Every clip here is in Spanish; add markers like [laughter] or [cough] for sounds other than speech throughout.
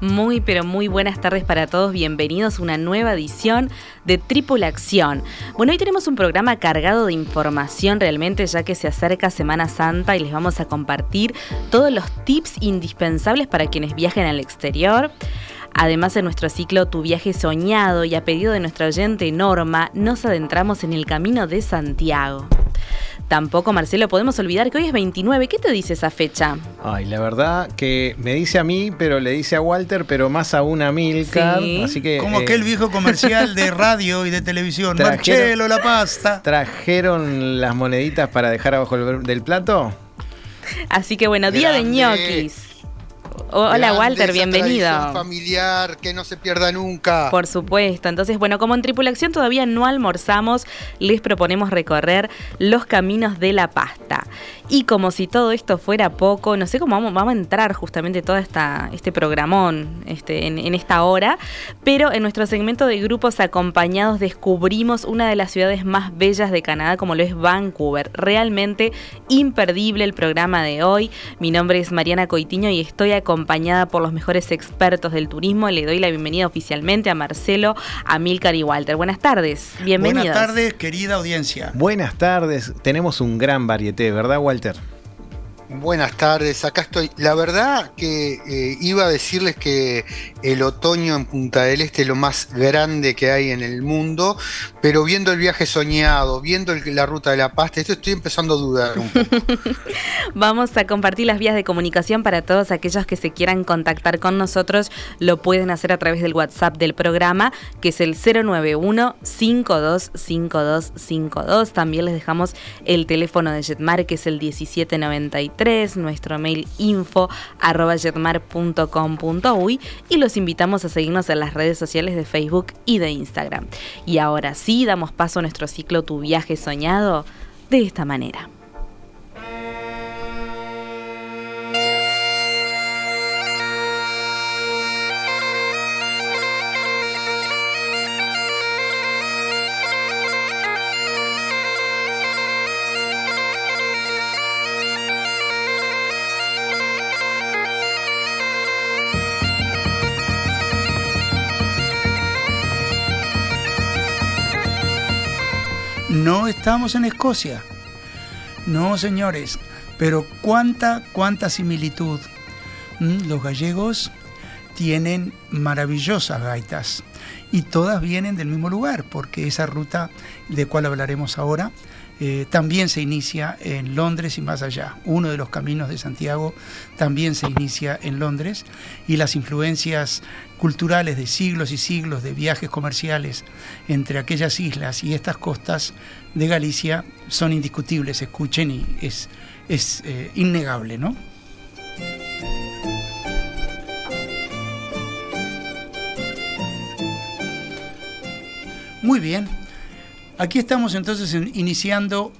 Muy, pero muy buenas tardes para todos. Bienvenidos a una nueva edición de Tripulación. Bueno, hoy tenemos un programa cargado de información realmente, ya que se acerca Semana Santa y les vamos a compartir todos los tips indispensables para quienes viajen al exterior. Además, en nuestro ciclo Tu viaje soñado y a pedido de nuestra oyente Norma, nos adentramos en el camino de Santiago. Tampoco, Marcelo, podemos olvidar que hoy es 29. ¿Qué te dice esa fecha? Ay, la verdad que me dice a mí, pero le dice a Walter, pero más aún a Milcar. Así que, Como eh, aquel viejo comercial de [laughs] radio y de televisión. Trajeron- Marcelo, la pasta. ¿Trajeron las moneditas para dejar abajo el- del plato? Así que bueno, día de ñoquis. Hola Walter, bienvenido. familiar que no se pierda nunca. Por supuesto. Entonces, bueno, como en tripulación todavía no almorzamos, les proponemos recorrer los caminos de la pasta. Y como si todo esto fuera poco, no sé cómo vamos, vamos a entrar justamente todo esta, este programón este, en, en esta hora, pero en nuestro segmento de grupos acompañados descubrimos una de las ciudades más bellas de Canadá, como lo es Vancouver. Realmente imperdible el programa de hoy. Mi nombre es Mariana Coitiño y estoy acompañada por los mejores expertos del turismo. Le doy la bienvenida oficialmente a Marcelo, a Milcar y Walter. Buenas tardes, bienvenidos. Buenas tardes, querida audiencia. Buenas tardes, tenemos un gran varieté, ¿verdad, Walter? Buenas tardes, acá estoy. La verdad que eh, iba a decirles que el otoño en Punta del Este es lo más grande que hay en el mundo, pero viendo el viaje soñado, viendo la ruta de la pasta, esto estoy empezando a dudar un poco. [laughs] Vamos a compartir las vías de comunicación para todos aquellos que se quieran contactar con nosotros. Lo pueden hacer a través del WhatsApp del programa, que es el 091-525252. También les dejamos el teléfono de Jetmar, que es el 1793, nuestro mail info arroba jetmar.com.uy y los invitamos a seguirnos en las redes sociales de Facebook y de Instagram. Y ahora sí, damos paso a nuestro ciclo Tu viaje soñado de esta manera. No estamos en Escocia. No, señores. Pero cuánta, cuánta similitud. Mm, Los gallegos tienen maravillosas gaitas y todas vienen del mismo lugar, porque esa ruta de cual hablaremos ahora eh, también se inicia en Londres y más allá. Uno de los caminos de Santiago también se inicia en Londres y las influencias culturales de siglos y siglos de viajes comerciales entre aquellas islas y estas costas de Galicia son indiscutibles. Escuchen y es, es eh, innegable, ¿no? Muy bien. Aquí estamos entonces en- iniciando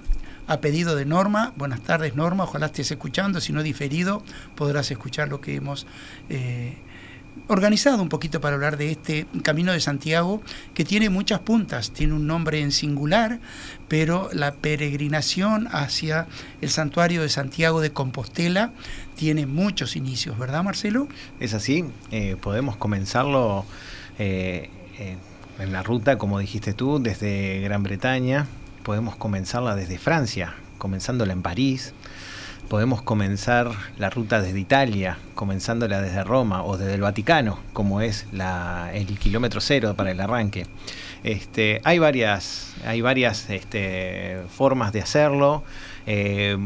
a pedido de Norma. Buenas tardes Norma, ojalá estés escuchando. Si no diferido, podrás escuchar lo que hemos eh, organizado un poquito para hablar de este Camino de Santiago que tiene muchas puntas. Tiene un nombre en singular, pero la peregrinación hacia el santuario de Santiago de Compostela tiene muchos inicios, ¿verdad Marcelo? Es así, eh, podemos comenzarlo eh, eh, en la ruta, como dijiste tú, desde Gran Bretaña, podemos comenzarla desde Francia, comenzándola en París, podemos comenzar la ruta desde Italia, comenzándola desde Roma o desde el Vaticano, como es el kilómetro cero para el arranque. Este, hay varias, hay varias este, formas de hacerlo. Eh,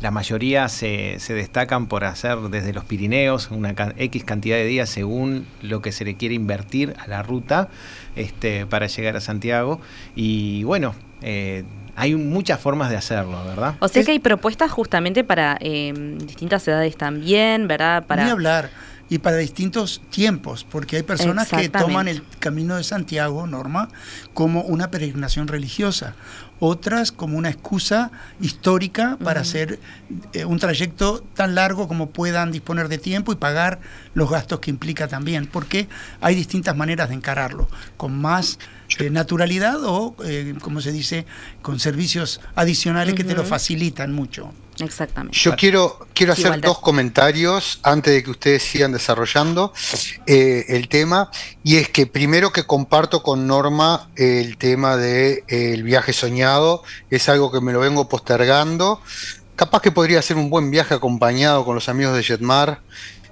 la mayoría se, se, destacan por hacer desde los Pirineos una X cantidad de días según lo que se le quiere invertir a la ruta este, para llegar a Santiago. Y bueno, eh, hay muchas formas de hacerlo, ¿verdad? O sea que hay propuestas justamente para eh, distintas edades también, ¿verdad? Para... Ni hablar y para distintos tiempos, porque hay personas que toman el camino de Santiago, Norma, como una peregrinación religiosa, otras como una excusa histórica para hacer eh, un trayecto tan largo como puedan disponer de tiempo y pagar los gastos que implica también, porque hay distintas maneras de encararlo, con más eh, naturalidad o, eh, como se dice, con servicios adicionales que te lo facilitan mucho. Exactamente. Yo quiero, quiero hacer dos comentarios antes de que ustedes sigan desarrollando eh, el tema. Y es que primero que comparto con Norma el tema del de, viaje soñado. Es algo que me lo vengo postergando. Capaz que podría ser un buen viaje acompañado con los amigos de Jetmar.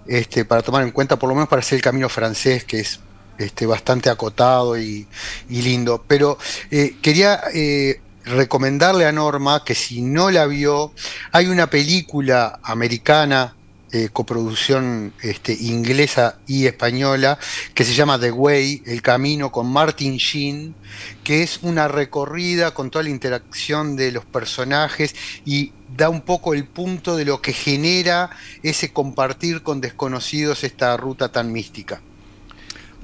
Este, para tomar en cuenta, por lo menos para hacer el camino francés, que es este, bastante acotado y, lindo. Pero eh, quería eh, recomendarle a Norma que si no la vio, hay una película americana, eh, coproducción este, inglesa y española, que se llama The Way, El Camino, con Martin Sheen, que es una recorrida con toda la interacción de los personajes y da un poco el punto de lo que genera ese compartir con desconocidos esta ruta tan mística.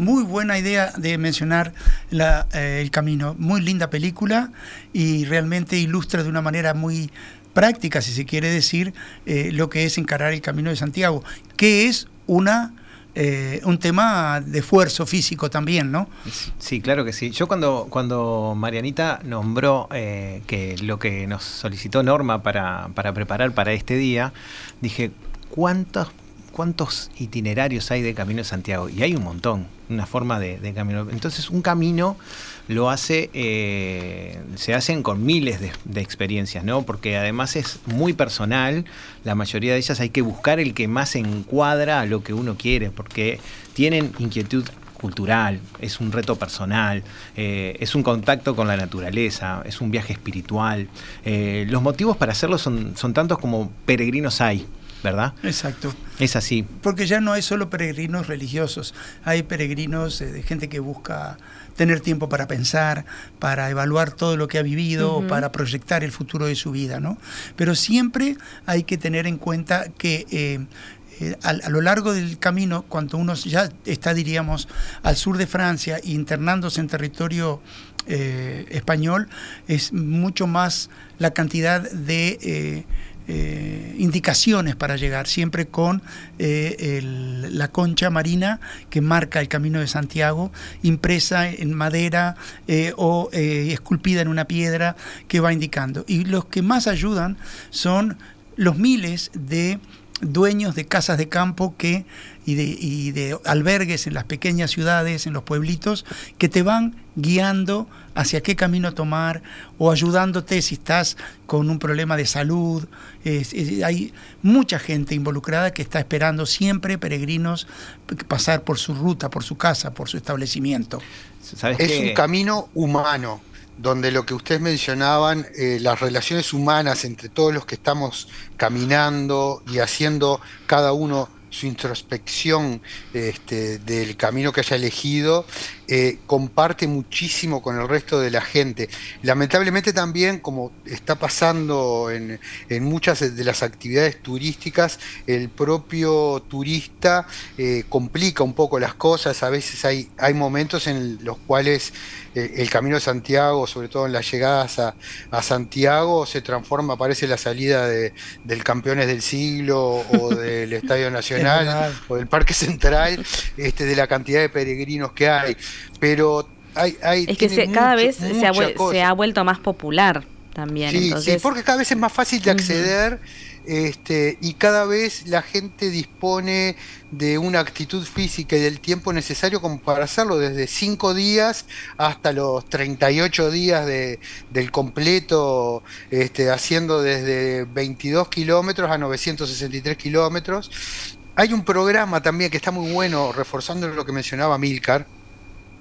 Muy buena idea de mencionar eh, El Camino. Muy linda película y realmente ilustra de una manera muy práctica, si se quiere decir, eh, lo que es encarar el Camino de Santiago, que es una eh, un tema de esfuerzo físico también, ¿no? Sí, claro que sí. Yo cuando, cuando Marianita nombró que lo que nos solicitó Norma para, para preparar para este día, dije, ¿cuántos cuántos itinerarios hay de Camino de Santiago. Y hay un montón, una forma de, camino. Entonces, un camino lo hace, eh, se hacen con miles de, experiencias, ¿no? Porque además es muy personal. La mayoría de ellas hay que buscar el que más encuadra a lo que uno quiere, porque tienen inquietud cultural, es un reto personal, eh, es un contacto con la naturaleza, es un viaje espiritual. Eh, los motivos para hacerlo son, son tantos como peregrinos hay. ¿Verdad? Exacto. Es así. Porque ya no hay solo peregrinos religiosos, hay peregrinos eh, de gente que busca tener tiempo para pensar, para evaluar todo lo que ha vivido, para proyectar el futuro de su vida, ¿no? Pero siempre hay que tener en cuenta que eh, eh, a, lo largo del camino, cuando uno ya está, diríamos, al sur de Francia, internándose en territorio español, es mucho más la cantidad de eh, indicaciones para llegar, siempre con eh, la concha marina que marca el camino de Santiago, impresa en madera eh, o esculpida en una piedra que va indicando. Y los que más ayudan son los miles de dueños de casas de campo que, y, de, y de albergues en las pequeñas ciudades, en los pueblitos, que te van guiando hacia qué camino tomar o ayudándote si estás con un problema de salud. hay mucha gente involucrada que está esperando siempre peregrinos pasar por su ruta, por su casa, por su establecimiento. es un camino humano donde lo que ustedes mencionaban, eh, las relaciones humanas entre todos los que estamos caminando y haciendo cada uno su introspección este, del camino que haya elegido, eh, comparte muchísimo con el resto de la gente. Lamentablemente también, como está pasando en, muchas de las actividades turísticas, el propio turista eh, complica un poco las cosas. A veces hay, hay momentos en los cuales eh, el Camino de Santiago, sobre todo en las llegadas a, Santiago, se transforma, parece la salida de, del Campeones del Siglo o del [laughs] Estadio Nacional o del Parque Central, este, de la cantidad de peregrinos que hay. Pero hay... hay es que cada vez se ha, vuelto más popular también. Sí, sí, porque cada vez es más fácil de acceder. Este, y cada vez la gente dispone de una actitud física y del tiempo necesario como para hacerlo, desde 5 días hasta los 38 días de, del completo, este, haciendo desde 22 kilómetros a 963 kilómetros. Hay un programa también que está muy bueno, reforzando lo que mencionaba Milcar,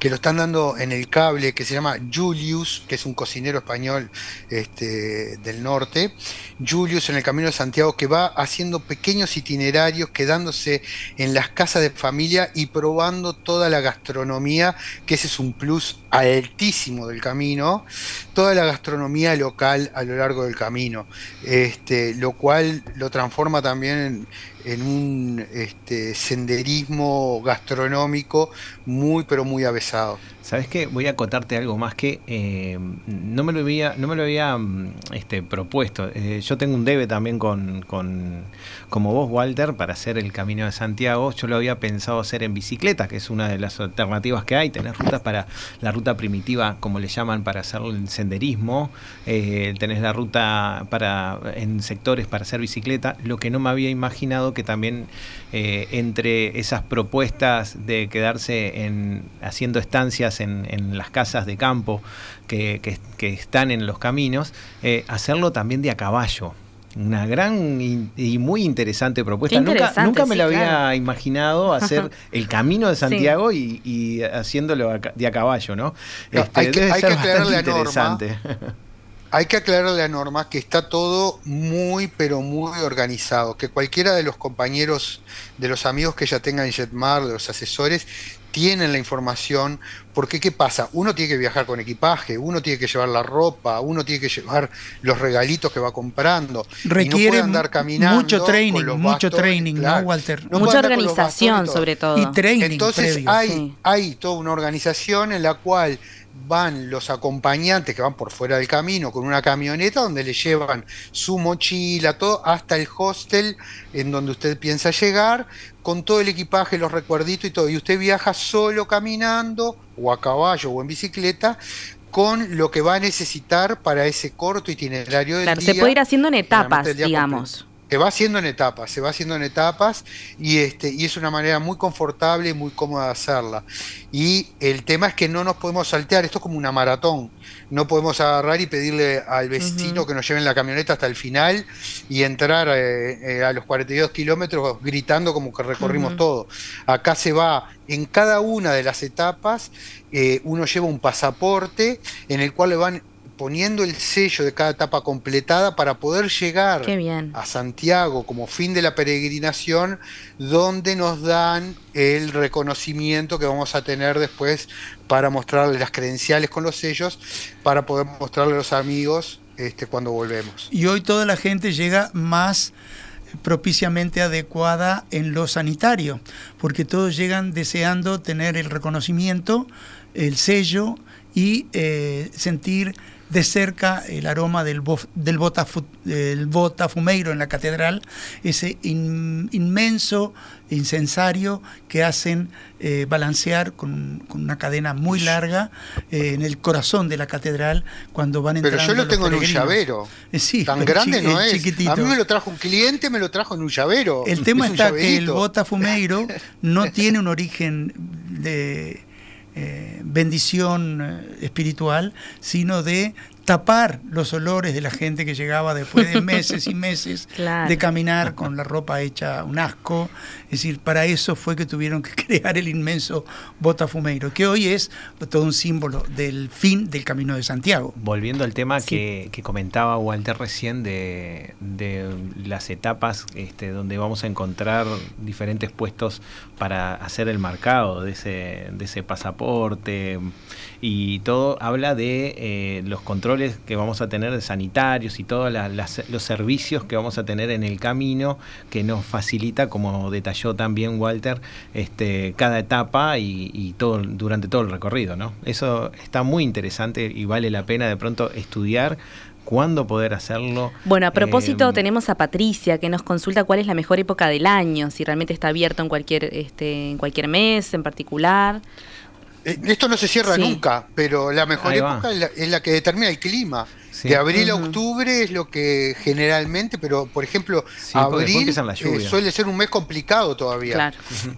que lo están dando en el cable, que se llama Julius, que es un cocinero español este, del norte. Julius en el Camino de Santiago, que va haciendo pequeños itinerarios, quedándose en las casas de familia y probando toda la gastronomía, que ese es un plus altísimo del camino, toda la gastronomía local a lo largo del camino, este, lo cual lo transforma también en, un este, senderismo gastronómico muy pero muy avesado pesado. ¿Sabes qué? Voy a contarte algo más que eh, no me lo había, no me lo había mm, este, propuesto. Eh, yo tengo un debe también con, con, como vos, Walter, para hacer el Camino de Santiago. Yo lo había pensado hacer en bicicleta, que es una de las alternativas que hay. Tener rutas para la ruta primitiva, como le llaman, para hacer el senderismo. Eh, tenés la ruta para en sectores para hacer bicicleta. Lo que no me había imaginado que también entre esas propuestas de quedarse en haciendo estancias en, las casas de campo que, están en los caminos, eh, hacerlo también de a caballo. Una gran y, muy interesante propuesta. Nunca, nunca me lo había imaginado hacer [laughs] el camino de Santiago y, haciéndolo de a caballo, ¿no? Este, hay que, hay que interesante. [laughs] hay que aclararle a Norma que está todo muy, pero muy organizado. Que cualquiera de los compañeros, de los amigos que ella tenga en Jetmar, de los asesores, tienen la información, porque ¿qué pasa? Uno tiene que viajar con equipaje, uno tiene que llevar la ropa, uno tiene que llevar los regalitos que va comprando. Requiere no andar caminando mucho training, mucho training, ¿no, Walter? Mucha organización sobre todo. Y training. Entonces hay, hay toda una organización en la cual van los acompañantes que van por fuera del camino con una camioneta donde le llevan su mochila, todo, hasta el hostel en donde usted piensa llegar, con todo el equipaje, los recuerditos y todo. Y usted viaja solo caminando, o a caballo, o en bicicleta, con lo que va a necesitar para ese corto itinerario del claro, Se puede ir haciendo en etapas, digamos se va haciendo en etapas, se va haciendo en etapas y, este, y es una manera muy confortable y muy cómoda de hacerla. Y el tema es que no nos podemos saltear, esto es como una maratón, no podemos agarrar y pedirle al vecino que nos lleven la camioneta hasta el final y entrar eh, eh, a los 42 kilómetros gritando como que recorrimos todo. Acá se va en cada una de las etapas, eh, uno lleva un pasaporte en el cual le van poniendo el sello de cada etapa completada para poder llegar a Santiago como fin de la peregrinación, donde nos dan el reconocimiento que vamos a tener después para mostrarle las credenciales con los sellos, para poder mostrarle a los amigos este, cuando volvemos. Y hoy toda la gente llega más propiciamente adecuada en lo sanitario, porque todos llegan deseando tener el reconocimiento, el sello y eh, sentir de cerca el aroma del, del, botafumeiro en la catedral, ese inmenso incensario que hacen eh, balancear con, una cadena muy larga eh, en el corazón de la catedral cuando van entrando. Pero yo lo tengo en un llavero. Eh, sí, Tan grande no es. A mí me lo trajo un cliente, me lo trajo en un llavero. El tema [laughs] está que el botafumeiro [laughs] no tiene un origen de eh, bendición eh, espiritual, sino de tapar los olores de la gente que llegaba después de meses y meses [laughs] de caminar con la ropa hecha un asco. Es decir, para eso fue que tuvieron que [laughs] crear el inmenso Botafumeiro, que hoy es todo un símbolo del fin del Camino de Santiago. Volviendo al tema que, comentaba Walter recién de, las etapas este, donde vamos a encontrar diferentes puestos para hacer el marcado de ese, de ese pasaporte y todo habla de eh, los controles que vamos a tener de sanitarios y todos los servicios que vamos a tener en el camino que nos facilita, como detalló también Walter, este, cada etapa y, todo durante todo el recorrido. ¿no? Eso está muy interesante y vale la pena de pronto estudiar cuándo poder hacerlo. Bueno, a propósito, eh, tenemos a Patricia que nos consulta cuál es la mejor época del año, si realmente está abierto en cualquier, este, en cualquier mes en particular. Eh, esto no se cierra nunca, pero la mejor época es la, que determina el clima. De abril a octubre es lo que generalmente, pero por ejemplo, abril eh, suele ser un mes complicado todavía.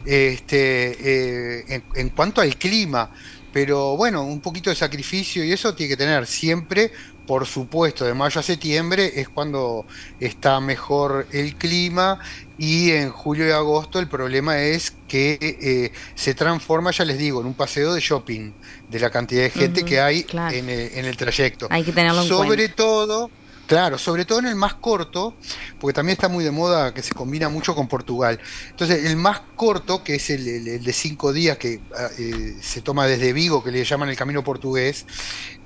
Este, eh, en, cuanto al clima, pero bueno, un poquito de sacrificio y eso tiene que tener siempre por supuesto, de mayo a septiembre es cuando está mejor el clima y en julio y agosto el problema es que eh, se transforma, ya les digo, en un paseo de shopping de la cantidad de gente que hay en, el, trayecto. Hay que tenerlo en Sobre todo Claro, sobre todo en el más corto, porque también está muy de moda que se combina mucho con Portugal. Entonces, el más corto, que es el, de cinco días que ah, eh, se toma desde Vigo, que le llaman el camino portugués,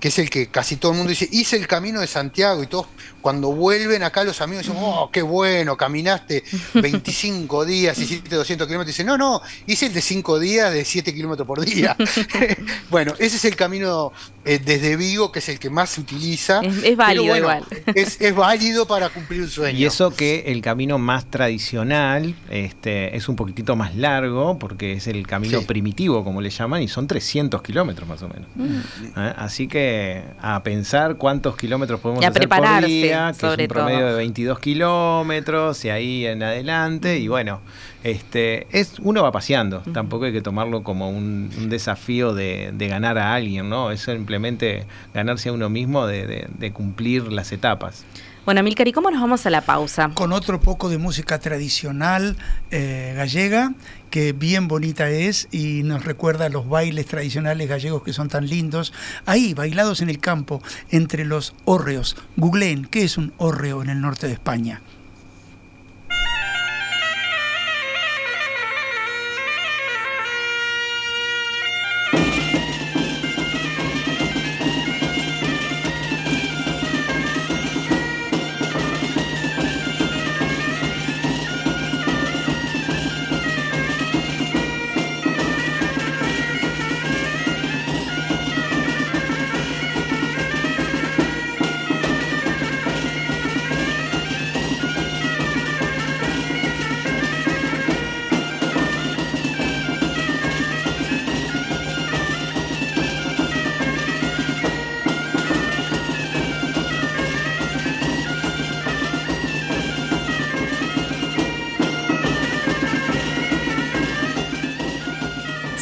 que es el que casi todo el mundo dice, hice el camino de Santiago y todos cuando vuelven acá los amigos dicen, oh, qué bueno, caminaste [laughs] 25 días, hiciste 200 kilómetros, dicen, no, no, hice el de 5 días de 7 kilómetros por día. [laughs] [laughs] bueno, ese es el camino eh, desde Vigo, que es el que más se utiliza. Es, válido igual. Es, válido para cumplir un sueño. Y eso que el camino más tradicional este, es un poquitito más largo, porque es el camino primitivo, como le llaman, y son 300 kilómetros más o menos. Mm. ¿Eh? Así que a pensar cuántos kilómetros podemos hacer por día que es un promedio de 22 kilómetros y ahí en adelante. Y bueno, este, es, uno va paseando, tampoco hay que tomarlo como un, desafío de, ganar a alguien, ¿no? Es simplemente ganarse a uno mismo de, cumplir las etapas. Bueno, Milcar, ¿y cómo nos vamos a la pausa? Con otro poco de música tradicional eh, gallega, que bien bonita es y nos recuerda los bailes tradicionales gallegos que son tan lindos. Ahí, bailados en el campo, entre los hórreos. Googleen, ¿qué es un hórreo en el norte de España?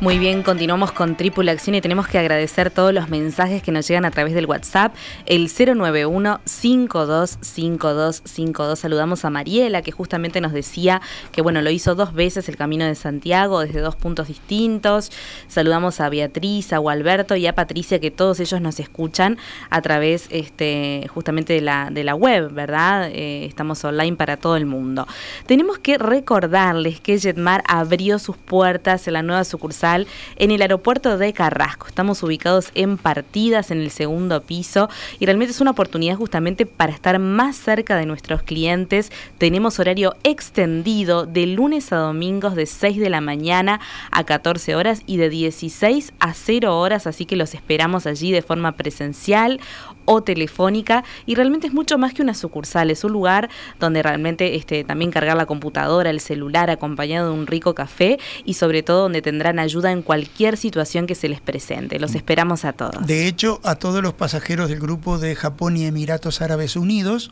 Muy bien, continuamos con Triple Acción y tenemos que agradecer todos los mensajes que nos llegan a través del WhatsApp, el 091-525252. Saludamos a Mariela, que justamente nos decía que, bueno, lo hizo dos veces el Camino de Santiago desde dos puntos distintos. Saludamos a Beatriz, a Gualberto y a Patricia, que todos ellos nos escuchan a través este, justamente de la, de la web, ¿verdad? Eh, estamos online para todo el mundo. Tenemos que recordarles que Jetmar abrió sus puertas en la nueva sucursal en el aeropuerto de Carrasco. Estamos ubicados en partidas en el segundo piso y realmente es una oportunidad justamente para estar más cerca de nuestros clientes. Tenemos horario extendido de lunes a domingos de 6 de la mañana a 14 horas y de 16 a 0 horas, así que los esperamos allí de forma presencial o telefónica y realmente es mucho más que una sucursal, es un lugar donde realmente este, también cargar la computadora, el celular acompañado de un rico café y sobre todo donde tendrán ayuda en cualquier situación que se les presente. Los esperamos a todos. De hecho, a todos los pasajeros del grupo de Japón y Emiratos Árabes Unidos,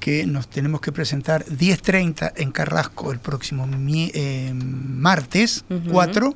que nos tenemos que presentar 10.30 en Carrasco el próximo eh, martes 4,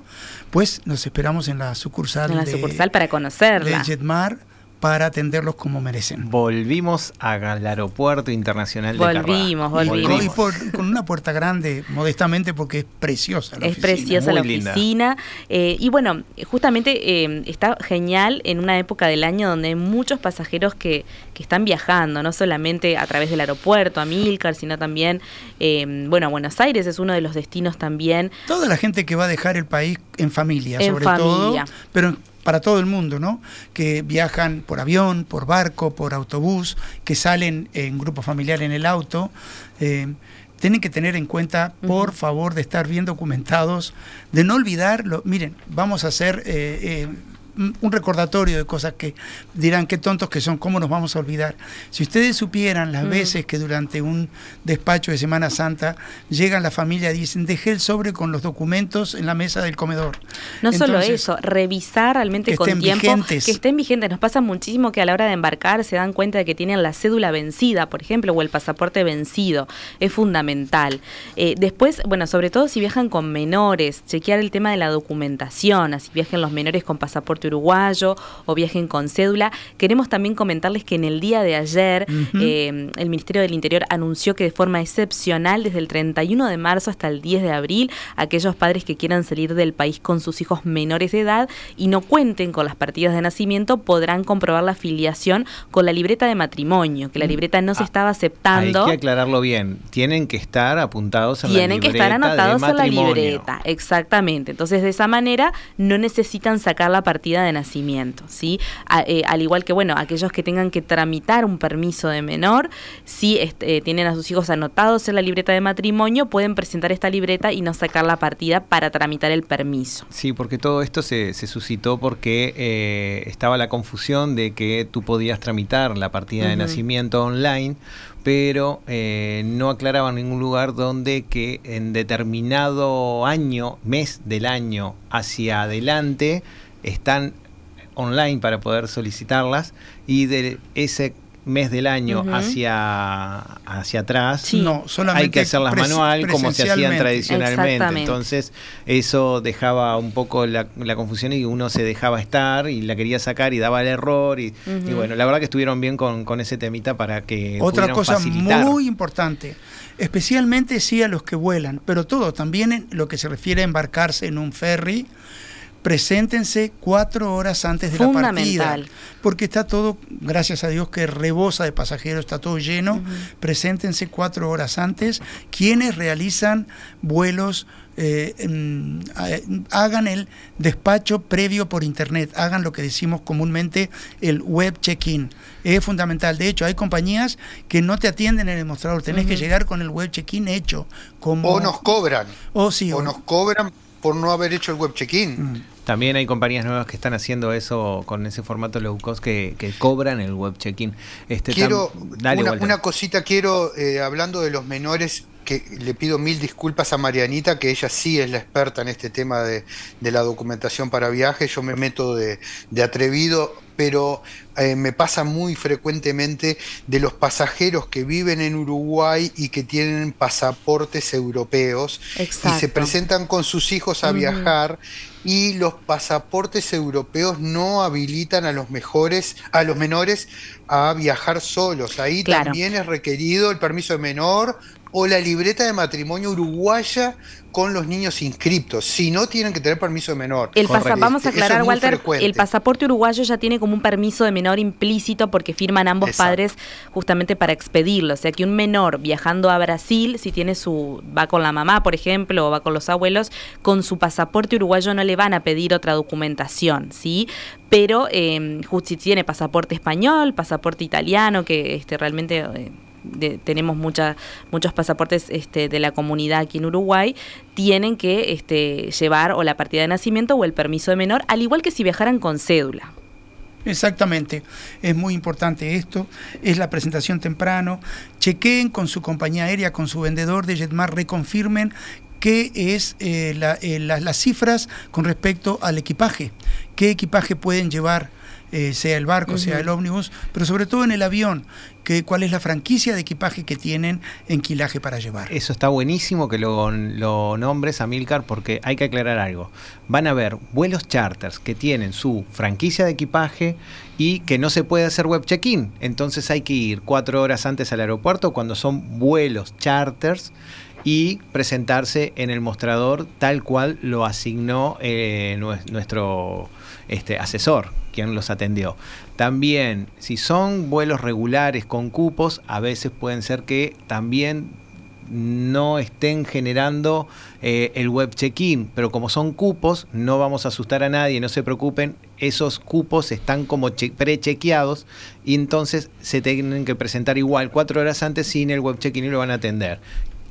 pues nos esperamos en la sucursal, en la sucursal para conocerla. de Jetmar para atenderlos como merecen. Volvimos al aeropuerto internacional de Volvimos, volvimos. Y con una puerta grande, modestamente, porque es preciosa la es preciosa la oficina. Eh, y bueno, justamente eh, está genial en una época del año donde hay muchos pasajeros que, que están viajando, no solamente a través del aeropuerto, a Milcar, sino también, eh, bueno, Buenos Aires es uno de los destinos también. Toda la gente que va a dejar el país en familia, sobre todo. Pero para todo el mundo, ¿no? Que viajan por avión, por barco, por autobús, que salen en grupo familiar en el auto. Eh, tienen que tener en cuenta, por favor, de estar bien documentados, de no olvidarlo. Miren, vamos a hacer, eh, eh, un recordatorio de cosas que dirán qué tontos que son, cómo nos vamos a olvidar. Si ustedes supieran las Mm. veces que durante un despacho de Semana Santa llegan la familia y dicen, dejé el sobre con los documentos en la mesa del comedor. No solo eso, revisar realmente que con estén tiempo vigentes. que estén vigentes. Nos pasa muchísimo que a la hora de embarcar se dan cuenta de que tienen la cédula vencida, por ejemplo, o el pasaporte vencido. Es fundamental. Eh, después, bueno, sobre todo si viajan con menores, chequear el tema de la documentación, así viajen los menores con pasaporte uruguayo o viajen con cédula. Queremos también comentarles que en el día de ayer eh, el Ministerio del Interior anunció que de forma excepcional, desde el 31 de marzo hasta el 10 de abril, aquellos padres que quieran salir del país con sus hijos menores de edad y no cuenten con las partidas de nacimiento podrán comprobar la filiación con la libreta de matrimonio, que la libreta no se Ah, estaba aceptando. Hay que aclararlo bien. Tienen que estar apuntados en Tienen la que libreta estar anotados en la libreta, exactamente. Entonces, de esa manera no necesitan sacar la partida de nacimiento, ¿sí? A- eh, al igual que, bueno, aquellos que tengan que tramitar un permiso de menor, si este, eh, tienen a sus hijos anotados en la libreta de matrimonio, pueden presentar esta libreta y no sacar la partida para tramitar el permiso. Sí, porque todo esto se, se suscitó porque eh, estaba la confusión de que tú podías tramitar la partida de nacimiento online, pero eh, no aclaraba en ningún lugar donde que en determinado año, mes del año hacia adelante, están online para poder solicitarlas y de ese mes del año Ujú. hacia, hacia atrás Sí. No, solamente hay que hacerlas manual como se hacían tradicionalmente. Entonces, eso dejaba un poco la, la confusión y uno se dejaba estar y la quería sacar y daba el error. Y, y bueno, la verdad que estuvieron bien con, con ese temita para que Otra cosa facilitar. muy importante, especialmente sí a los que vuelan, pero todo, también en lo que se refiere a embarcarse en un ferry, preséntense cuatro horas antes de la partida. Porque está todo, gracias a Dios que rebosa de pasajeros, está todo lleno. Preséntense cuatro horas antes. Quienes realizan vuelos, eh, eh, hagan el despacho previo por internet, hagan lo que decimos comúnmente el web check-in. Es fundamental. De hecho, hay compañías que no te atienden en el mostrador, tenés que llegar con el web check-in hecho. Como, O nos cobran. o sí, O o- nos cobran por no haber hecho el web check-in. Mm. También hay compañías nuevas que están haciendo eso con ese formato low cost que, que cobran el web check-in. Este, Quiero, dale, una, una cosita, quiero, eh, hablando de los menores, que le pido mil disculpas a Marianita, que ella sí es la experta en este tema de, de la documentación para viajes, yo me meto de, de atrevido, pero eh, me pasa muy frecuentemente de los pasajeros que viven en Uruguay y que tienen pasaportes europeos y se presentan con sus hijos a viajar y los pasaportes europeos no habilitan a los mejores, a los menores a viajar solos. Ahí Claro. también es requerido el permiso de menor o la libreta de matrimonio uruguaya con los niños inscriptos. Si no, tienen que tener permiso de menor. El vamos a aclarar, es Walter, frecuente. el pasaporte uruguayo ya tiene como un permiso de menor implícito porque firman ambos Exacto. padres justamente para expedirlo. O sea que un menor viajando a Brasil, si tiene su, va con la mamá, por ejemplo, o va con los abuelos, con su pasaporte uruguayo no le van a pedir otra documentación, ¿sí? Pero eh, si tiene pasaporte español, pasaporte italiano, que este realmente eh, tenemos mucha, muchos pasaportes este, de la comunidad aquí en Uruguay, tienen que este, llevar o la partida de nacimiento o el permiso de menor, al igual que si viajaran con cédula. Exactamente, es muy importante esto, es la presentación temprano, chequeen con su compañía aérea, con su vendedor de Jetmar, reconfirmen qué es eh, la- eh, la- las cifras con respecto al equipaje, qué equipaje pueden llevar, eh, sea el barco, sea el ómnibus, pero sobre todo en el avión, que, cuál es la franquicia de equipaje que tienen en quilaje para llevar. Eso está buenísimo que lo, lo nombres a Milcar porque hay que aclarar algo. Van a haber vuelos charters que tienen su franquicia de equipaje y que no se puede hacer web check-in. Entonces hay que ir cuatro horas antes al aeropuerto cuando son vuelos charters y presentarse en el mostrador tal cual lo asignó eh, nue- nuestro este, asesor, quien los atendió. También, si son vuelos regulares con cupos, a veces pueden ser que también no estén generando eh, el web check-in, pero como son cupos, no vamos a asustar a nadie, no se preocupen, esos cupos están como che- pre-chequeados y entonces se tienen que presentar igual cuatro horas antes sin el web check-in y lo van a atender.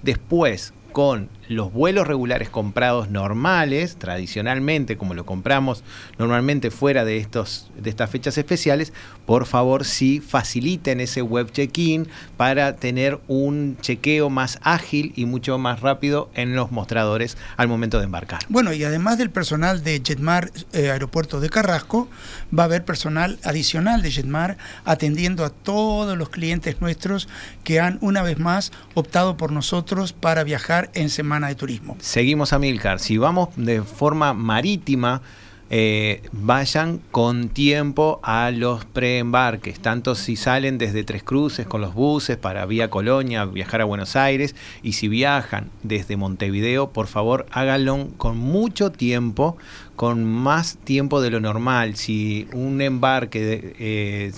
Después, con los vuelos regulares comprados normales, tradicionalmente, como lo compramos normalmente fuera de, estos, de estas fechas especiales, por favor sí faciliten ese web check-in para tener un chequeo más ágil y mucho más rápido en los mostradores al momento de embarcar. Bueno, y además del personal de Jetmar eh, Aeropuerto de Carrasco, va a haber personal adicional de Jetmar atendiendo a todos los clientes nuestros que han una vez más optado por nosotros para viajar en Semana de Turismo. Seguimos a Milcar. Si vamos de forma marítima, eh, vayan con tiempo a los preembarques, tanto si salen desde Tres Cruces con los buses para vía Colonia, viajar a Buenos Aires, y si viajan desde Montevideo, por favor háganlo con mucho tiempo, con más tiempo de lo normal. Si un embarque eh,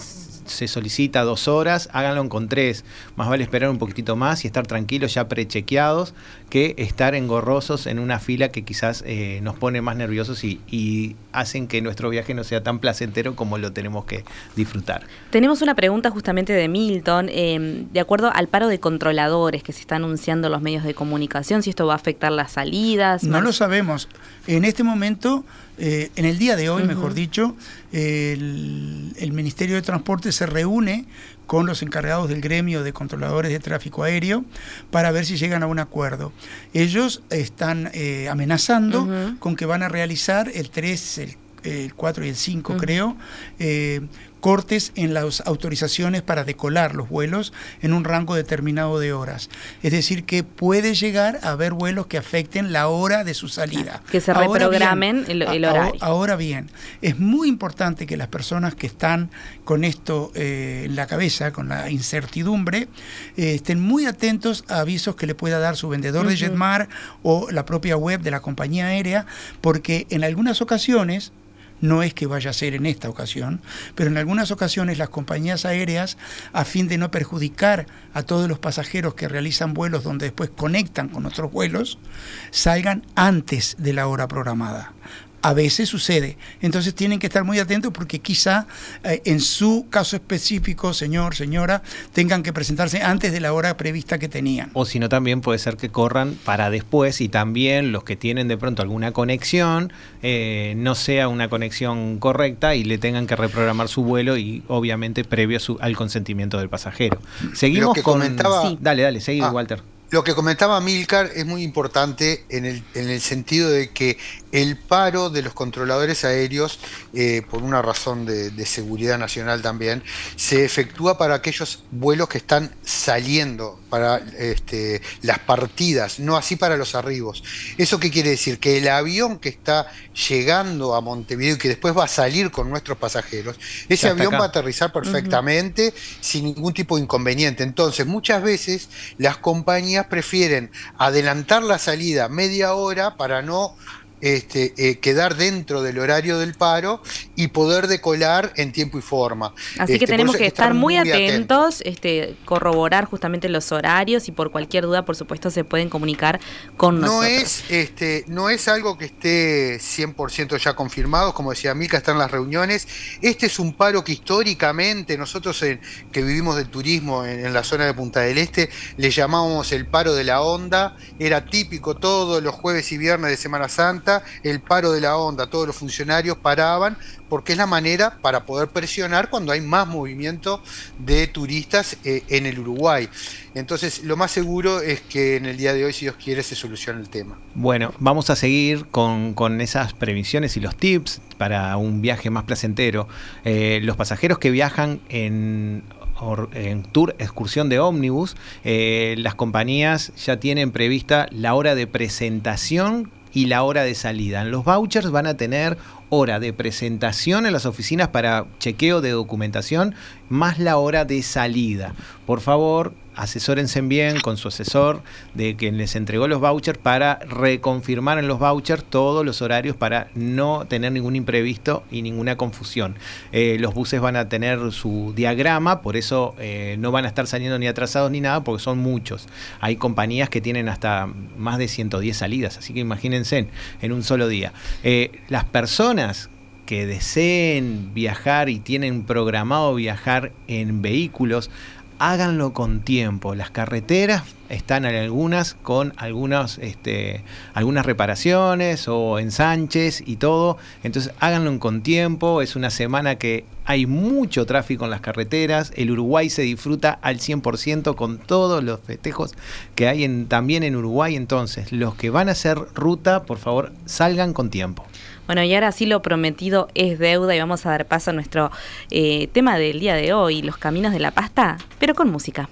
se solicita dos horas, háganlo con tres. Más vale esperar un poquitito más y estar tranquilos, ya prechequeados, que estar engorrosos en una fila que quizás eh, nos pone más nerviosos y, hacen que nuestro viaje no sea tan placentero como lo tenemos que disfrutar. Tenemos una pregunta justamente de Milton, em, de acuerdo al paro de controladores que se está anunciando en los medios de comunicación, si esto va a afectar las salidas. No lo sabemos. En este momento, eh, en el día de hoy, mejor dicho, el, el Ministerio de Transporte se reúne con los encargados del gremio de controladores de tráfico aéreo para ver si llegan a un acuerdo. Ellos están eh, amenazando con que van a realizar el 3, el, 4 y el 5, creo, eh, cortes en las autorizaciones para decolar los vuelos en un rango determinado de horas. Es decir, que puede llegar a haber vuelos que afecten la hora de su salida. Que se reprogramen el, horario. Ahora bien, es muy importante que las personas que están con esto eh, en la cabeza, con la incertidumbre, eh, estén muy atentos a avisos que le pueda dar su vendedor de Jetmar o la propia web de la compañía aérea, porque en algunas ocasiones no es que vaya a ser en esta ocasión, pero en algunas ocasiones las compañías aéreas, a fin de no perjudicar a todos los pasajeros que realizan vuelos donde después conectan con otros vuelos, salgan antes de la hora programada a veces sucede. Entonces tienen que estar muy atentos porque quizá eh, en su caso específico, señor, señora, tengan que presentarse antes de la hora prevista que tenían. O si no, también puede ser que corran para después y también los que tienen de pronto alguna conexión, eh, no sea una conexión correcta y le tengan que reprogramar su vuelo y obviamente previo al consentimiento del pasajero. Seguimos que con... Comentaba... Dale, dale, seguí, ah, Walter. Lo que comentaba Milcar es muy importante en el, en el sentido de que el paro de los controladores aéreos, eh, por una razón de, seguridad nacional también, se efectúa para aquellos vuelos que están saliendo, para este, las partidas, no así para los arribos. ¿Eso qué quiere decir? Que el avión que está llegando a Montevideo y que después va a salir con nuestros pasajeros, ese avión va a aterrizar perfectamente sin ningún tipo de inconveniente. Entonces, muchas veces las compañías prefieren adelantar la salida media hora para no este, eh, quedar dentro del horario del paro y poder decolar en tiempo y forma. Así que este, tenemos que, estar, muy atentos, Este, corroborar justamente los horarios y por cualquier duda, por supuesto, se pueden comunicar con no nosotros. Es, este, no es algo que esté 100% ya confirmado, como decía Mica, están las reuniones. Este es un paro que históricamente nosotros que vivimos del turismo en, en la zona de Punta del Este le llamábamos el paro de la onda, era típico todos los jueves y viernes de Semana Santa el paro de la onda, todos los funcionarios paraban, porque es la manera para poder presionar cuando hay más movimiento de turistas eh, en el Uruguay. Entonces, lo más seguro es que en el día de hoy, si Dios quiere, se solucione el tema. Bueno, vamos a seguir con, esas previsiones y los tips para un viaje más placentero. Eh, los pasajeros que viajan en en tour excursión de ómnibus, eh, las compañías ya tienen prevista la hora de presentación y la hora de salida. Los vouchers van a tener hora de presentación en las oficinas para chequeo de documentación más la hora de salida. Por favor, asesórense bien con su asesor de quien les entregó los vouchers para reconfirmar en los vouchers todos los horarios para no tener ningún imprevisto y ninguna confusión. Eh, los buses van a tener su diagrama, por eso eh, no van a estar saliendo ni atrasados ni nada, porque son muchos. Hay compañías que tienen hasta más de 110 salidas, así que imagínense en un solo día. Eh, las personas que deseen viajar y tienen programado viajar en vehículos, háganlo con tiempo. Las carreteras están algunas con algunas, este, algunas reparaciones o ensanches y todo. Entonces háganlo con tiempo. Es una semana que hay mucho tráfico en las carreteras. El Uruguay se disfruta al 100% con todos los festejos que hay en, también en Uruguay. Entonces, los que van a hacer ruta, por favor, salgan con tiempo. Bueno, y ahora sí lo prometido es deuda y vamos a dar paso a nuestro eh, tema del día de hoy, los caminos de la pasta, pero con música.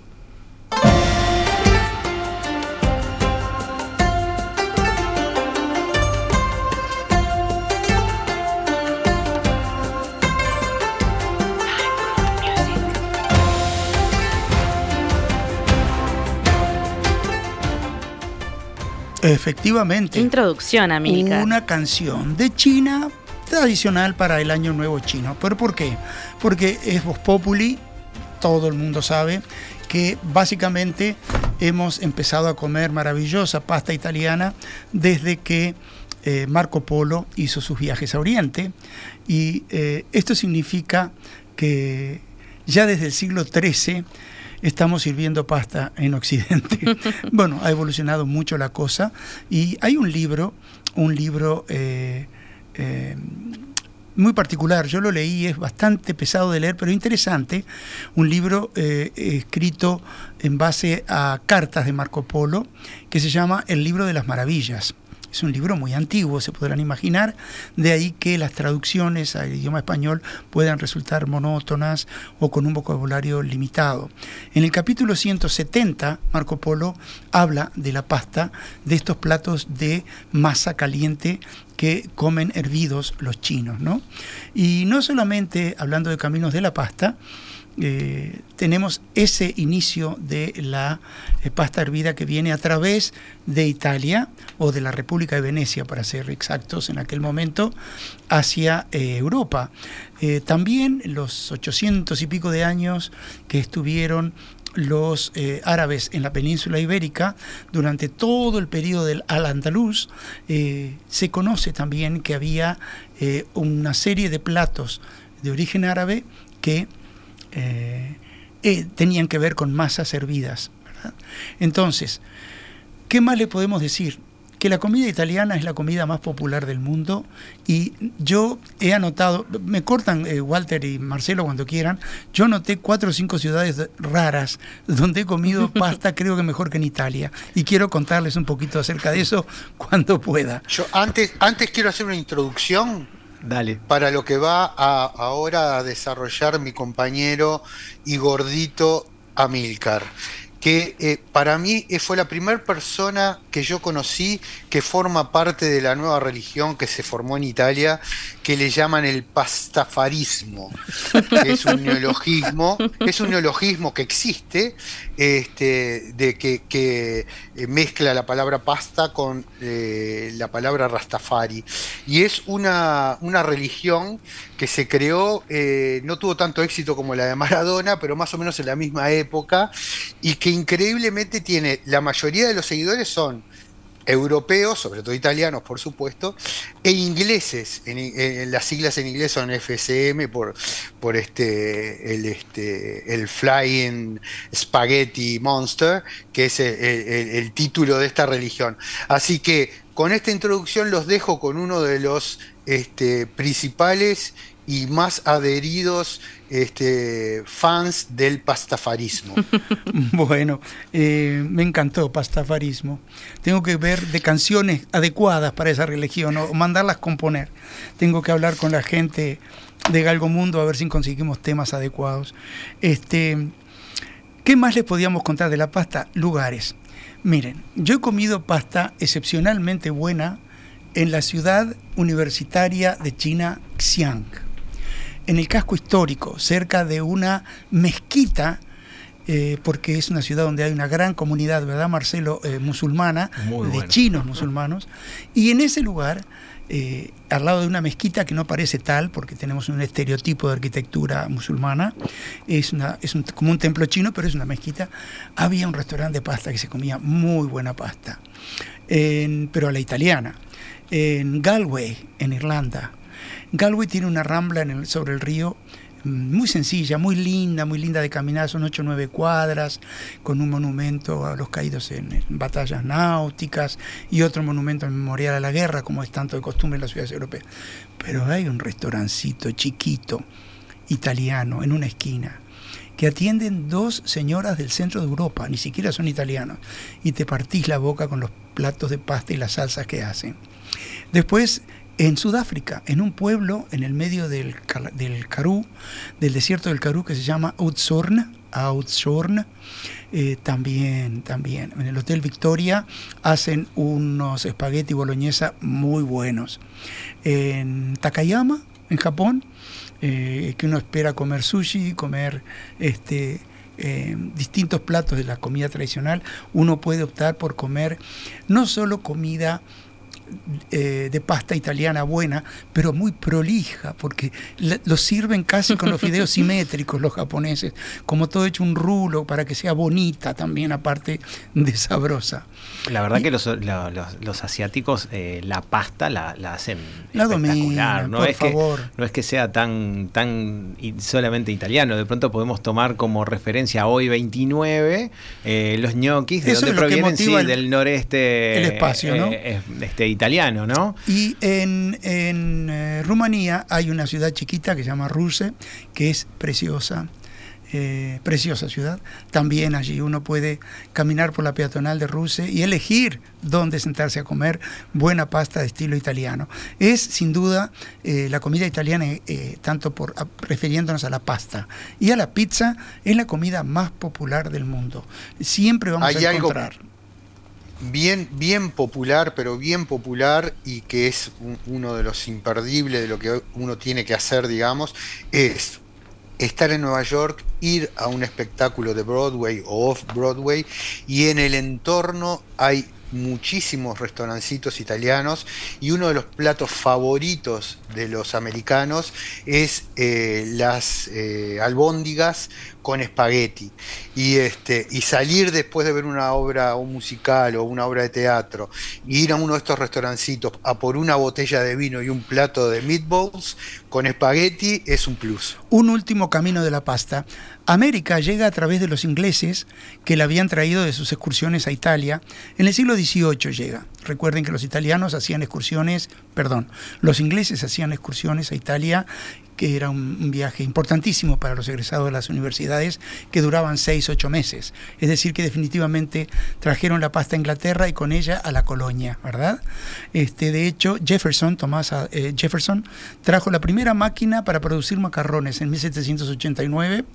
Efectivamente. Introducción, amiga. Una canción de China tradicional para el Año Nuevo Chino. ¿Pero por qué? Porque es Voz Populi, todo el mundo sabe que básicamente hemos empezado a comer maravillosa pasta italiana desde que eh, Marco Polo hizo sus viajes a Oriente. Y eh, esto significa que ya desde el siglo XIII estamos sirviendo pasta en Occidente. [laughs] bueno, ha evolucionado mucho la cosa y hay un libro, un libro eh, eh, muy particular, yo lo leí, es bastante pesado de leer, pero interesante, un libro eh, escrito en base a cartas de Marco Polo que se llama El libro de las maravillas. Es un libro muy antiguo, se podrán imaginar, de ahí que las traducciones al idioma español puedan resultar monótonas o con un vocabulario limitado. En el capítulo 170, Marco Polo habla de la pasta, de estos platos de masa caliente que comen hervidos los chinos, ¿no? Y no solamente hablando de caminos de la pasta, eh, tenemos ese inicio de la eh, pasta hervida que viene a través de Italia o de la República de Venecia, para ser exactos en aquel momento, hacia eh, Europa. también los 800 y pico de años que estuvieron los árabes en la península ibérica durante todo el periodo del Al-Andalus, se conoce también que había una serie de platos de origen árabe que eh, eh, tenían que ver con masas hervidas. Entonces, ¿qué más le podemos decir? Que la comida italiana es la comida más popular del mundo y yo he anotado, me cortan eh, Walter y Marcelo cuando quieran, yo anoté cuatro o cinco ciudades raras donde he comido [laughs] pasta creo que mejor que en Italia y quiero contarles un poquito acerca de eso cuando pueda. Yo antes, antes quiero hacer una introducción Dale. Para lo que va a, ahora a desarrollar mi compañero y gordito Amilcar que eh, para mí eh, fue la primera persona que yo conocí que forma parte de la nueva religión que se formó en Italia, que le llaman el pastafarismo. es un neologismo, es un neologismo que existe, este, de que, mezcla la palabra pasta con la palabra rastafari. Y es una, una religión que se creó, no tuvo tanto éxito como la de Maradona, pero más o menos en la misma época, y que increíblemente tiene, la mayoría de los seguidores son europeos, sobre todo italianos, por supuesto, e ingleses. Las siglas en inglés son FSM por, por este, el, este, el Flying Spaghetti Monster, que es el, título de esta religión. Así que con esta introducción los dejo con uno de los este, principales y más adheridos este, fans del pastafarismo. [laughs] bueno, eh, me encantó pastafarismo. Tengo que ver de canciones adecuadas para esa religión o mandarlas componer. Tengo que hablar con la gente de Galgo Mundo a ver si conseguimos temas adecuados. Este, ¿Qué más les podíamos contar de la pasta? Lugares. Miren, yo he comido pasta excepcionalmente buena en la ciudad universitaria de China, Xi'an en el casco histórico, cerca de una mezquita, eh, porque es una ciudad donde hay una gran comunidad, ¿verdad, Marcelo? Eh, musulmana, de chinos musulmanos. Y en ese lugar, eh, al lado de una mezquita que no parece tal, porque tenemos un estereotipo de arquitectura musulmana, es, una, es como un templo chino, pero es una mezquita, había un restaurante de pasta que se comía muy buena pasta, pero a la italiana. En Galway, en Irlanda, Galway tiene una rambla sobre el río muy sencilla, muy linda, muy linda de caminar, son 8 o 9 cuadras, con un monumento a los caídos en, batallas náuticas y otro monumento memorial a la guerra, como es tanto de costumbre en las ciudades europeas. Pero hay un restaurancito chiquito, italiano, en una esquina, que atienden dos señoras del centro de Europa, ni siquiera son italianos, y te partís la boca con los platos de pasta y las salsas que hacen. Después en Sudáfrica, en un pueblo en el medio del, del Karoo, del desierto del Karoo que se llama Oudtshoorn, eh, también, también. En el Hotel Victoria hacen unos espagueti boloñesa muy buenos. En Takayama, en Japón, eh, que uno espera comer sushi, comer este, eh, distintos platos de la comida tradicional, uno puede optar por comer no solo comida eh, de pasta italiana buena, pero muy prolija, porque lo sirven casi con los [laughs] fideos simétricos los japoneses, como todo hecho un rulo para que sea bonita también, aparte de sabrosa. La verdad que los, los, asiáticos eh, la pasta la, hacen la espectacular. no es favor. Que, no es que sea tan, tan solamente italiano, de pronto podemos tomar como referencia hoy 29 eh, los ñoquis, de donde provienen sí, del noreste. El espacio, ¿no? este, italiano, ¿no? Y en, en eh, Rumanía hay una ciudad chiquita que se llama Ruse, que es preciosa. Eh, preciosa ciudad. También allí uno puede caminar por la peatonal de Ruse y elegir dónde sentarse a comer buena pasta de estilo italiano. Es sin duda eh, la comida italiana, tanto por refiriéndonos a la pasta y a la pizza, es la comida más popular del mundo. Siempre vamos a encontrar bien, bien popular, pero bien popular y que es uno de los imperdibles de lo que uno tiene que hacer, digamos, es estar en Nueva York, ir a un espectáculo de Broadway o off Broadway y en el entorno hay muchísimos restaurancitos italianos y uno de los platos favoritos de los americanos es eh, las eh, albóndigas con espagueti y este y salir después de ver una obra un musical o una obra de teatro y ir a uno de estos restaurancitos a por una botella de vino y un plato de meatballs con espagueti es un plus. Un último camino de la pasta. América llega a través de los ingleses que la habían traído de sus excursiones a Italia. En el siglo XVIII llega. Recuerden que los italianos hacían excursiones, perdón, los ingleses hacían excursiones a Italia que era un, viaje importantísimo para los egresados de las universidades, que duraban seis, ocho meses. Es decir, que definitivamente trajeron la pasta a Inglaterra y con ella a la colonia, ¿verdad? Este, de hecho, Jefferson, Tomás eh, Jefferson, trajo la primera máquina para producir macarrones en 1789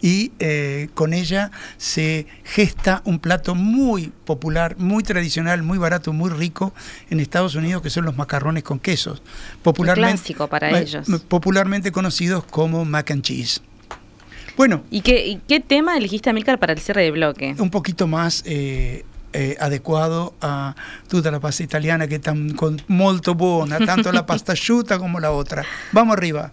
y eh, con ella se gesta un plato muy popular, muy tradicional, muy barato, muy rico en Estados Unidos, que son los macarrones con quesos. Popularmente, clásico para eh, ellos. Popularmente conocidos como mac and cheese. Bueno. ¿Y qué, qué tema elegiste, Amílcar, para el cierre de bloque? Un poquito más eh, adecuado a toda la pasta italiana que tan con molto buona, tanto la [laughs] pasta asciutta como la otra. Vamos arriba.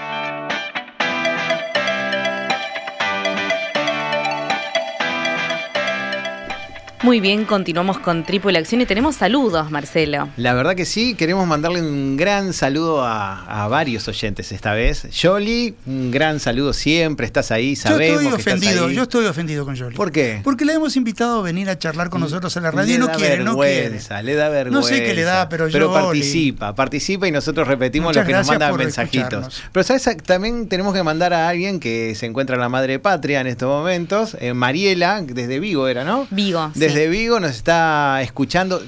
Muy bien, continuamos con Triple Acción y tenemos saludos, Marcelo. La verdad que sí, queremos mandarle un gran saludo a, varios oyentes esta vez. Jolly, un gran saludo siempre, estás ahí, sabemos. Yo estoy ofendido, que yo estoy ofendido con Jolly. ¿Por qué? Porque le hemos invitado a venir a charlar con nosotros en la radio y no quiere, no quiere. Le da vergüenza. No sé qué le da, pero Pero participa, participa y nosotros repetimos lo que nos mandan mensajitos. Pero sabes, también tenemos que mandar a alguien que se encuentra en la madre patria en estos momentos, eh, Mariela, desde Vigo era, ¿no? Vigo, desde desde Vigo nos está escuchando.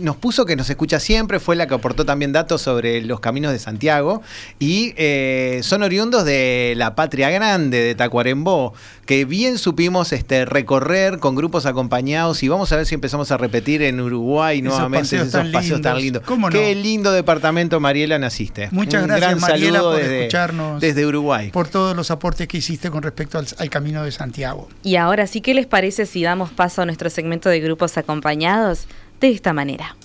Nos puso que nos escucha siempre, fue la que aportó también datos sobre los caminos de Santiago. Y eh, son oriundos de la patria grande, de Tacuarembó, que bien supimos este, recorrer con grupos acompañados. Y vamos a ver si empezamos a repetir en Uruguay nuevamente esos paseos tan lindos. Qué lindo departamento, Mariela, naciste. Muchas gracias, Mariela, por escucharnos. Desde Uruguay. Por todos los aportes que hiciste con respecto al camino de Santiago. Y ahora sí, ¿qué les parece si damos paso a nuestro segmento de grupos acompañados? De esta manera.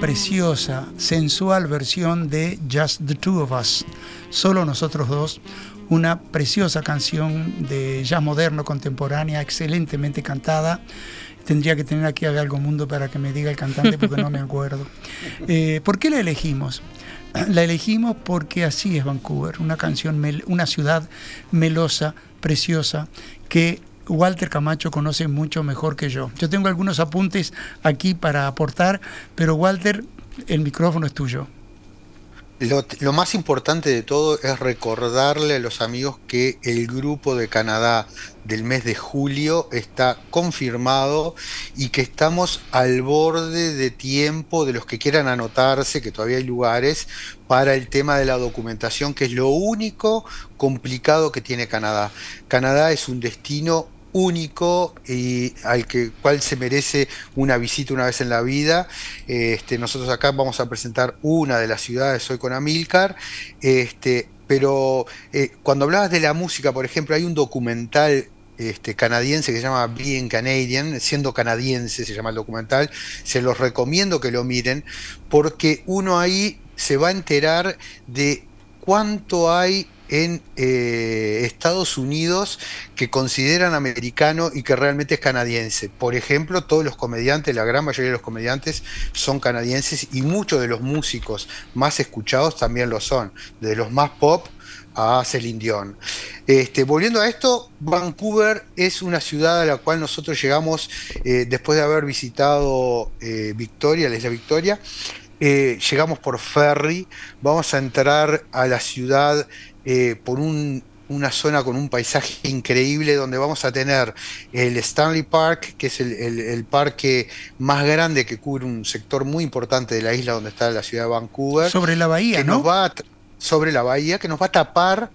Preciosa, sensual versión de Just the Two of Us, solo nosotros dos, una preciosa canción de jazz moderno, contemporánea, excelentemente cantada. Tendría que tener aquí a Galgo Mundo para que me diga el cantante porque no me acuerdo. [laughs] Eh, ¿Por qué la elegimos? [clears throat] La elegimos porque así es Vancouver, una canción, una ciudad melosa, preciosa, que Walter Camacho conoce mucho mejor que yo. Yo tengo algunos apuntes aquí para aportar, pero Walter, el micrófono es tuyo. Lo, más importante de todo es recordarle a los amigos que el grupo de Canadá del mes de julio está confirmado y que estamos al borde de tiempo de los que quieran anotarse, que todavía hay lugares, para el tema de la documentación, que es lo único complicado que tiene Canadá. Canadá es un destino único y al que, cual se merece una visita una vez en la vida. Este, nosotros acá vamos a presentar una de las ciudades hoy con Amilcar. Este, pero eh, cuando hablabas de la música, por ejemplo, hay un documental este, canadiense que se llama Being Canadian, siendo canadiense se llama el documental, se los recomiendo que lo miren, porque uno ahí se va a enterar de cuánto hay en eh, Estados Unidos que consideran americano y que realmente es canadiense. Por ejemplo, todos los comediantes, la gran mayoría de los comediantes son canadienses y muchos de los músicos más escuchados también lo son, de los más pop a Celine Dion. Este, volviendo a esto, Vancouver es una ciudad a la cual nosotros llegamos eh, después de haber visitado eh, Victoria, la isla Victoria. Llegamos por ferry, vamos a entrar a la ciudad eh, por una zona con un paisaje increíble donde vamos a tener el Stanley Park, que es el, parque más grande que cubre un sector muy importante de la isla donde está la ciudad de Vancouver. Sobre la bahía, ¿no? va sobre la bahía, que nos va a tapar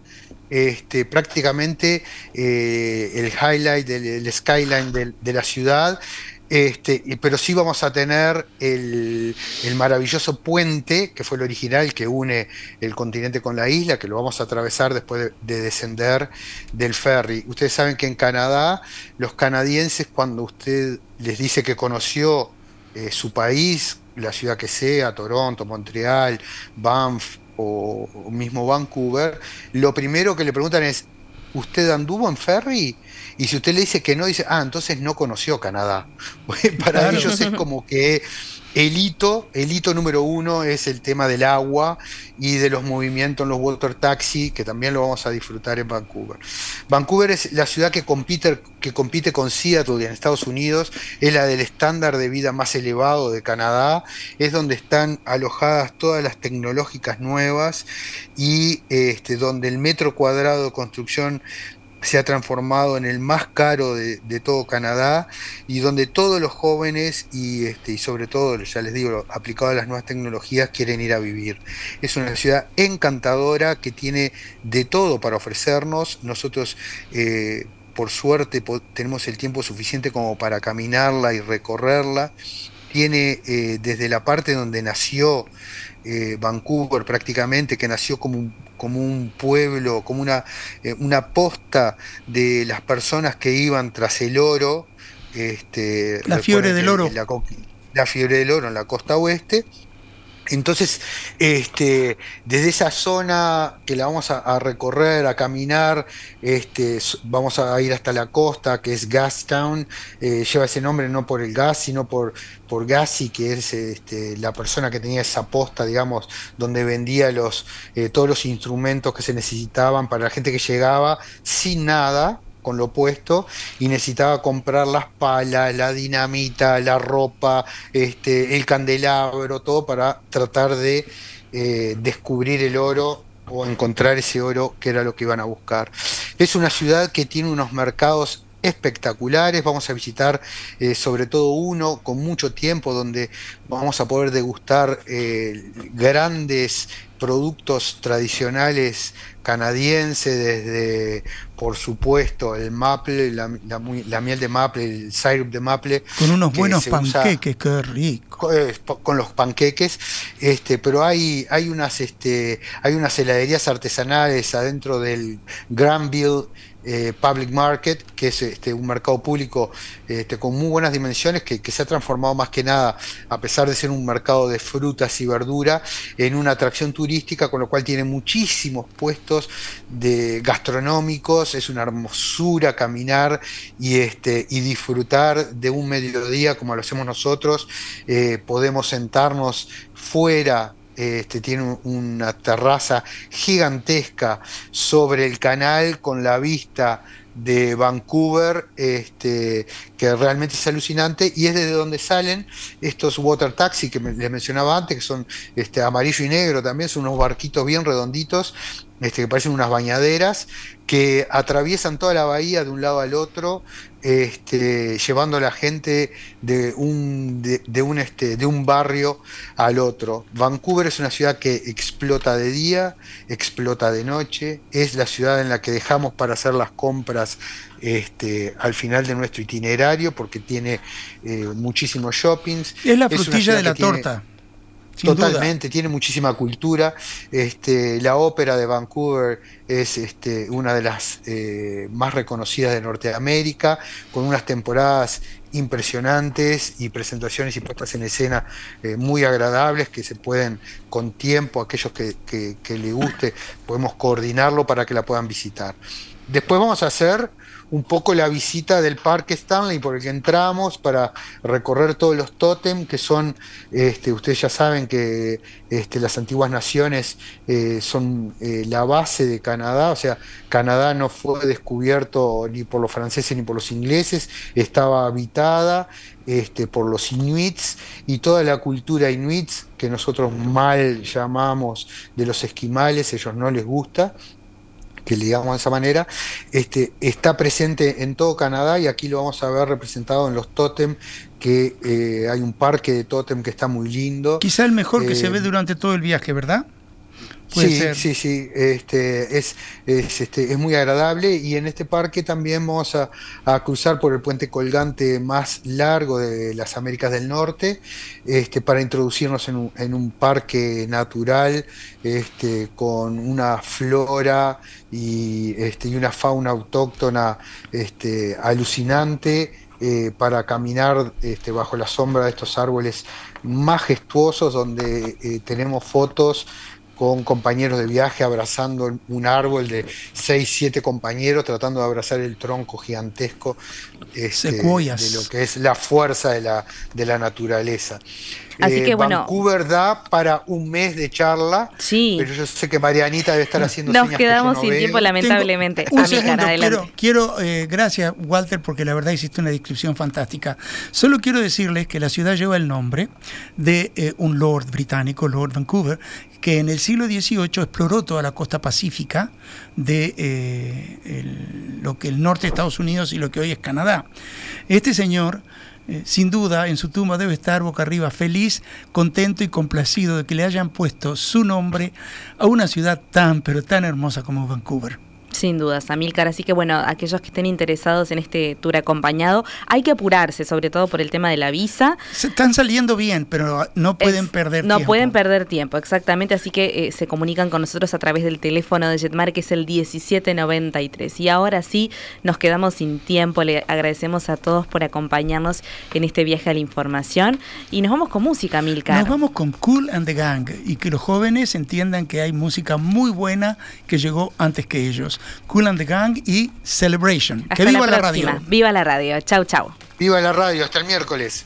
este, prácticamente eh, el highlight del skyline de, la ciudad. Este, pero sí vamos a tener el, maravilloso puente, que fue el original que une el continente con la isla, que lo vamos a atravesar después de, descender del ferry. Ustedes saben que en Canadá, los canadienses, cuando usted les dice que conoció eh, su país, la ciudad que sea, Toronto, Montreal, Banff o mismo Vancouver, lo primero que le preguntan es, ¿usted anduvo en ferry? Y si usted le dice que no, dice, ah, entonces no conoció Canadá. [laughs] Para ellos es como que el hito, el hito número uno es el tema del agua y de los movimientos en los water taxi, que también lo vamos a disfrutar en Vancouver. Vancouver es la ciudad que compite, que compite con Seattle en Estados Unidos, es la del estándar de vida más elevado de Canadá, es donde están alojadas todas las tecnológicas nuevas y este, donde el metro cuadrado de construcción se ha transformado en el más caro de, todo Canadá y donde todos los jóvenes y, este, y sobre todo, ya les digo, aplicado a las nuevas tecnologías, quieren ir a vivir. Es una ciudad encantadora que tiene de todo para ofrecernos. Nosotros, eh, por suerte, tenemos el tiempo suficiente como para caminarla y recorrerla. Tiene eh, desde la parte donde nació eh, Vancouver prácticamente, que nació como un como un pueblo, como una, eh, una posta de las personas que iban tras el oro. Este, la fiebre del oro. La, fiebre del oro en la costa oeste. Entonces, este, desde esa zona que la vamos a, recorrer, a caminar, este, vamos a ir hasta la costa, que es Gastown, eh, lleva ese nombre no por el gas, sino por, por Gassi, que es este, la persona que tenía esa posta, digamos, donde vendía los, eh, todos los instrumentos que se necesitaban para la gente que llegaba sin nada, con lo opuesto y necesitaba comprar las palas, la dinamita, la ropa, este, el candelabro, todo para tratar de eh, descubrir el oro o encontrar ese oro que era lo que iban a buscar. Es una ciudad que tiene unos mercados espectaculares. Vamos a visitar eh, sobre todo uno con mucho tiempo donde vamos a poder degustar eh, grandes productos tradicionales canadienses, desde, por supuesto, el maple, la, miel de maple, el syrup de maple. Con unos buenos panqueques, qué rico. Con los panqueques, este, pero hay, hay, unas, este, hay unas heladerías artesanales adentro del Granville eh, Public Market, que es este, un mercado público este, con muy buenas dimensiones, que, se ha transformado más que nada, a pesar de ser un mercado de frutas y verdura, en una atracción turística, con lo cual tiene muchísimos puestos de gastronómicos, es una hermosura caminar y, este, disfrutar de un mediodía como lo hacemos nosotros, eh, podemos sentarnos fuera este, tiene una terraza gigantesca sobre el canal con la vista de Vancouver, este, que realmente es alucinante, y es desde donde salen estos water taxi que les mencionaba antes, que son este, amarillo y negro también, son unos barquitos bien redonditos, este, que parecen unas bañaderas, que atraviesan toda la bahía de un lado al otro, este, llevando a la gente de un, de, un, este, de un barrio al otro. Vancouver es una ciudad que explota de día, explota de noche, es la ciudad en la que dejamos para hacer las compras este, al final de nuestro itinerario porque tiene eh, muchísimos shoppings. Es la frutilla de la torta. Totalmente, tiene muchísima cultura. Este, la ópera de Vancouver es este, una de las eh, más reconocidas de Norteamérica, con unas temporadas impresionantes y presentaciones y puestas en escena eh, muy agradables que se pueden con tiempo, aquellos que, que, que le guste, podemos coordinarlo para que la puedan visitar. Después vamos a hacer un poco la visita del Parque Stanley por el que entramos para recorrer todos los tótem que son, este, ustedes ya saben que este, las antiguas naciones eh, son eh, la base de Canadá, o sea, Canadá no fue descubierto ni por los franceses ni por los ingleses, estaba habitada este, por los inuits y toda la cultura inuits que nosotros mal llamamos de los esquimales, ellos no les gusta, que le digamos de esa manera, este, está presente en todo Canadá y aquí lo vamos a ver representado en los tótem, que eh, hay un parque de tótem que está muy lindo. Quizá el mejor que se ve eh, durante todo el viaje, ¿verdad? Sí, sí, sí, este, es, es, este, es muy agradable y en este parque también vamos a, cruzar por el puente colgante más largo de las Américas del Norte este, para introducirnos en un, en un parque natural este, con una flora y, este, y una fauna autóctona este, alucinante eh, para caminar este, bajo la sombra de estos árboles majestuosos donde eh, tenemos fotos con compañeros de viaje abrazando un árbol de 6, 7 compañeros tratando de abrazar el tronco gigantesco este, de lo que es la fuerza de la, de la naturaleza. Así que eh, bueno. Vancouver da para un mes de charla. Sí. Pero yo sé que Marianita debe estar haciendo Nos quedamos sin tiempo, lamentablemente. un segundo, quiero, quiero eh, gracias, Walter, porque la verdad hiciste una descripción fantástica. Solo quiero decirles que la ciudad lleva el nombre de eh, un lord británico, Lord Vancouver, que en el siglo XVIII exploró toda la costa pacífica de lo que el norte de Estados Unidos y lo que hoy es Canadá. Este señor eh, sin duda en su tumba debe estar boca arriba feliz, contento y complacido de que le hayan puesto su nombre a una ciudad tan pero tan hermosa como Vancouver. Sin dudas, Amilcar. Así que bueno, aquellos que estén interesados en este tour acompañado, hay que apurarse, sobre todo por el tema de la visa. Se están saliendo bien, pero no pueden perder no tiempo. No pueden perder tiempo, exactamente. Así que eh, se comunican con nosotros a través del teléfono de Jetmar, que es el 1793. Y ahora sí, nos quedamos sin tiempo. Le agradecemos a todos por acompañarnos en este viaje a la información. Y nos vamos con música, Amilcar. Nos vamos con Cool and the Gang y que los jóvenes entiendan que hay música muy buena que llegó antes que ellos. Cool and the Gang y Celebration. que viva la, radio. Viva la radio. Chau, chau. Viva la radio. Hasta el miércoles.